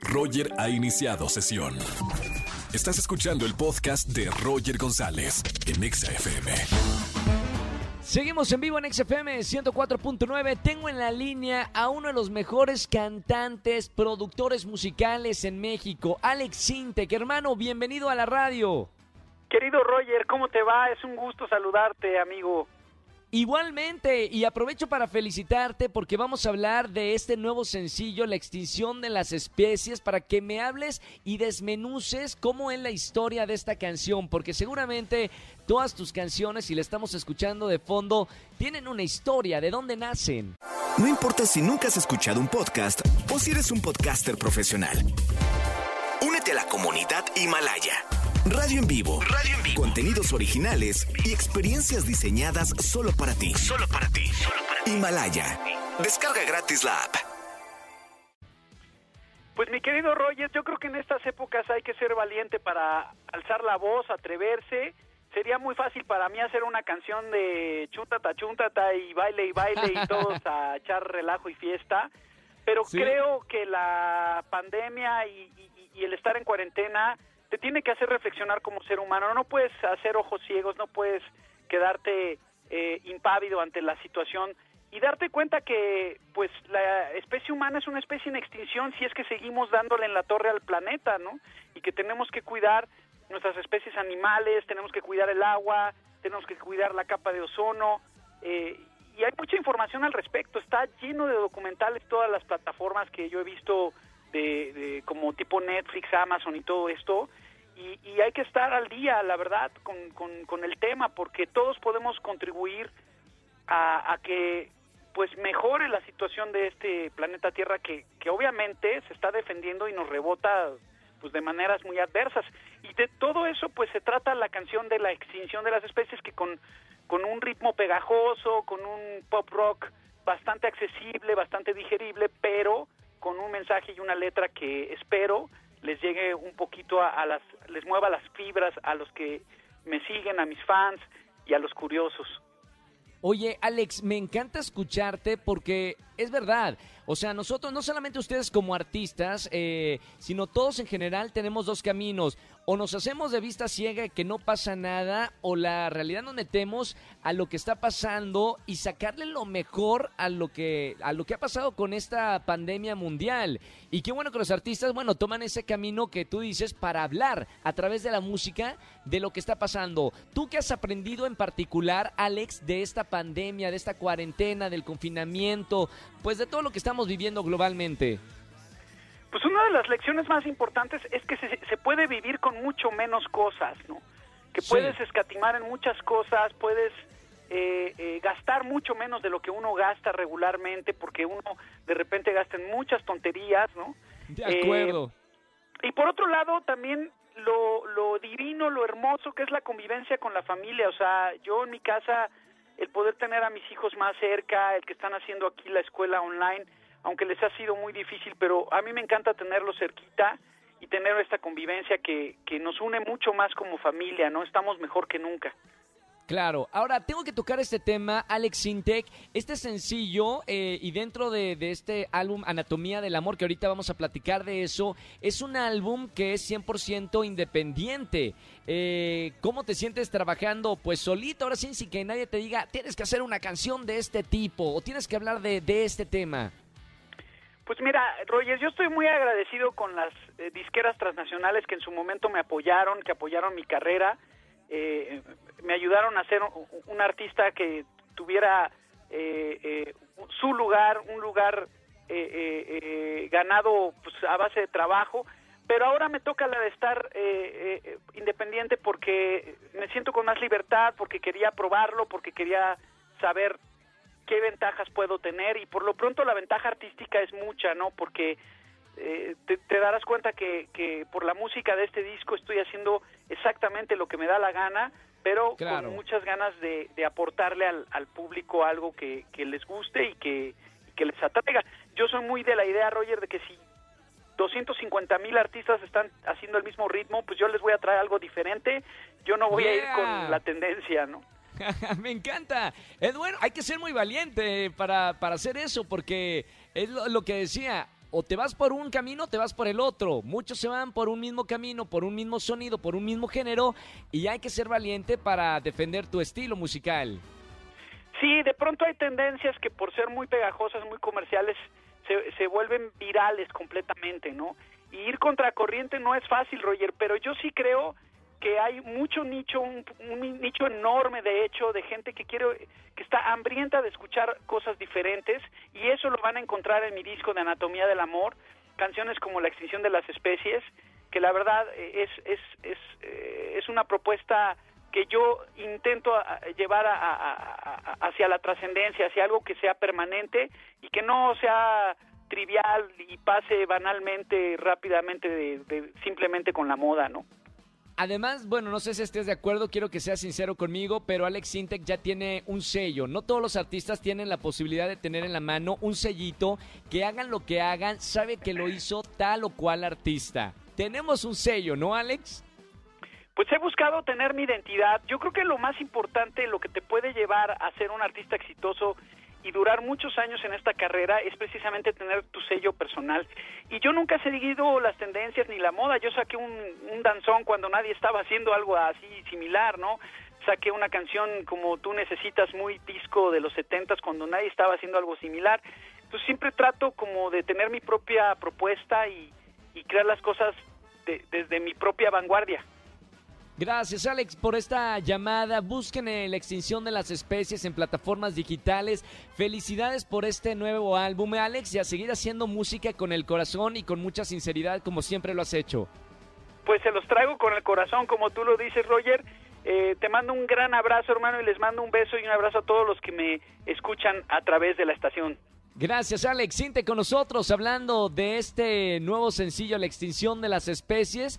Roger ha iniciado sesión. Estás escuchando el podcast de Roger González en Exa FM. Seguimos en vivo en XFM 104.9. Tengo en la línea a uno de los mejores cantantes, productores musicales en México, Alex Sintek. Hermano, bienvenido a la radio. Querido Roger, ¿cómo te va? Es un gusto saludarte, amigo. Igualmente, y aprovecho para felicitarte porque vamos a hablar de este nuevo sencillo, La extinción de las especies, para que me hables y desmenuces cómo es la historia de esta canción, porque seguramente todas tus canciones, y la estamos escuchando de fondo, tienen una historia, de dónde nacen. No importa si nunca has escuchado un podcast o si eres un podcaster profesional. Únete a la comunidad Himalaya. Radio en vivo. Radio en vivo. Contenidos originales y experiencias diseñadas solo para ti. Solo para ti. Himalaya. Descarga gratis la app. Pues mi querido Roger, yo creo que en estas épocas hay que ser valiente para alzar la voz, atreverse. Sería muy fácil para mí hacer una canción de chúntata, chúntata y baile y baile y todos a echar relajo y fiesta. Pero Sí. creo que la pandemia y, y- y el estar en cuarentena te tiene que hacer reflexionar como ser humano. No puedes hacer ojos ciegos, no puedes quedarte eh, impávido ante la situación y darte cuenta que pues la especie humana es una especie en extinción si es que seguimos dándole en la torre al planeta, ¿no? Y que tenemos que cuidar nuestras especies animales, tenemos que cuidar el agua, tenemos que cuidar la capa de ozono, eh, y hay mucha información al respecto, está lleno de documentales todas las plataformas que yo he visto de, de como tipo Netflix, Amazon y todo esto, y, y hay que estar al día, la verdad, con, con, el tema, porque todos podemos contribuir a, a que pues mejore la situación de este planeta Tierra que, que obviamente se está defendiendo y nos rebota pues de maneras muy adversas. Y de todo eso pues se trata la canción de la extinción de las especies que con, con un ritmo pegajoso con un pop rock bastante accesible bastante digerible pero con un mensaje y una letra que espero les llegue un poquito a, a las les mueva las fibras a los que me siguen a mis fans y a los curiosos. Oye, Alex, me encanta escucharte porque es verdad. O sea, nosotros, no solamente ustedes como artistas, eh, sino todos en general tenemos dos caminos. O nos hacemos de vista ciega que no pasa nada, o la realidad nos metemos a lo que está pasando y sacarle lo mejor a lo que, a lo que ha pasado con esta pandemia mundial. Y qué bueno que los artistas, bueno, toman ese camino que tú dices para hablar a través de la música de lo que está pasando. ¿Tú qué has aprendido en particular, Alex, de esta pandemia, de esta cuarentena, del confinamiento, pues de todo lo que estamos viviendo globalmente? Pues una de las lecciones más importantes es que se, se puede vivir con mucho menos cosas, ¿no? Que Sí. puedes escatimar en muchas cosas, puedes eh, eh, gastar mucho menos de lo que uno gasta regularmente, porque uno de repente gasta en muchas tonterías, ¿no? De Eh, acuerdo. Y por otro lado, también lo, lo divino, lo hermoso que es la convivencia con la familia. O sea, yo en mi casa, el poder tener a mis hijos más cerca, el que están haciendo aquí la escuela online, aunque les ha sido muy difícil, pero a mí me encanta tenerlos cerquita y tener esta convivencia que, que nos une mucho más como familia, ¿no? Estamos mejor que nunca. Claro, ahora tengo que tocar este tema, Alex Sintek, este sencillo eh, y dentro de, este álbum Anatomía del Amor, que ahorita vamos a platicar de eso, es un álbum que es 100% independiente. Eh, ¿Cómo te sientes trabajando pues solito, ahora sí, sin que nadie te diga, tienes que hacer una canción de este tipo o tienes que hablar de, de este tema? Pues mira, Roger, yo estoy muy agradecido con las eh, disqueras transnacionales que en su momento me apoyaron, que apoyaron mi carrera, eh, me ayudaron a ser un, artista que tuviera eh, eh, su lugar, un lugar eh, ganado pues, a base de trabajo, pero ahora me toca la de estar independiente porque me siento con más libertad, porque quería probarlo, porque quería saber qué ventajas puedo tener y por lo pronto la ventaja artística es mucha, ¿no? Porque eh, te, te, darás cuenta que, que, por la música de este disco estoy haciendo exactamente lo que me da la gana, pero claro. con muchas ganas de, de aportarle al, al, público algo que, que les guste y que, y que les atraiga. Yo soy muy de la idea, Roger, de que si 250 mil artistas están haciendo el mismo ritmo, pues yo les voy a traer algo diferente. Yo no voy yeah. a ir con la tendencia, ¿no? Me encanta. Es bueno, hay que ser muy valiente para, para hacer eso, porque es lo, lo, que decía. O te vas por un camino o te vas por el otro. Muchos se van por un mismo camino, por un mismo sonido, por un mismo género y hay que ser valiente para defender tu estilo musical. Sí, de pronto hay tendencias que por ser muy pegajosas, muy comerciales, se, se vuelven virales completamente, ¿no? Y ir contra corriente no es fácil, Roger, pero yo sí creo que hay mucho nicho, un, un, nicho enorme de hecho de gente que quiere, que está hambrienta de escuchar cosas diferentes y eso lo van a encontrar en mi disco de Anatomía del Amor, canciones como La extinción de las especies, que la verdad eh, es es es, eh, es una propuesta que yo intento llevar a, hacia la trascendencia, hacia algo que sea permanente y que no sea trivial y pase banalmente, rápidamente, de, simplemente con la moda, ¿no? Además, bueno, no sé si estés de acuerdo, quiero que seas sincero conmigo, pero Alex Sintek ya tiene un sello. No todos los artistas tienen la posibilidad de tener en la mano un sellito que hagan lo que hagan, sabe que lo hizo tal o cual artista. Tenemos un sello, ¿no, Alex? Pues he buscado tener mi identidad. Yo creo que lo más importante, lo que te puede llevar a ser un artista exitoso y durar muchos años en esta carrera es precisamente tener tu sello personal. Y yo nunca he seguido las tendencias ni la moda. Yo saqué un, un danzón cuando nadie estaba haciendo algo así similar, ¿no? Saqué una canción como Tú Necesitas, muy disco de los setentas, cuando nadie estaba haciendo algo similar. Entonces siempre trato como de tener mi propia propuesta y, y crear las cosas desde mi propia vanguardia. Gracias Alex por esta llamada. Busquen la extinción de las especies en plataformas digitales. Felicidades por este nuevo álbum, Alex, y a seguir haciendo música con el corazón y con mucha sinceridad como siempre lo has hecho. Pues se los traigo con el corazón, como tú lo dices, Roger. Eh, te mando un gran abrazo, hermano, y les mando un beso y un abrazo a todos los que me escuchan a través de la estación. Gracias, Alex. Sinte con nosotros hablando de este nuevo sencillo, La extinción de las especies.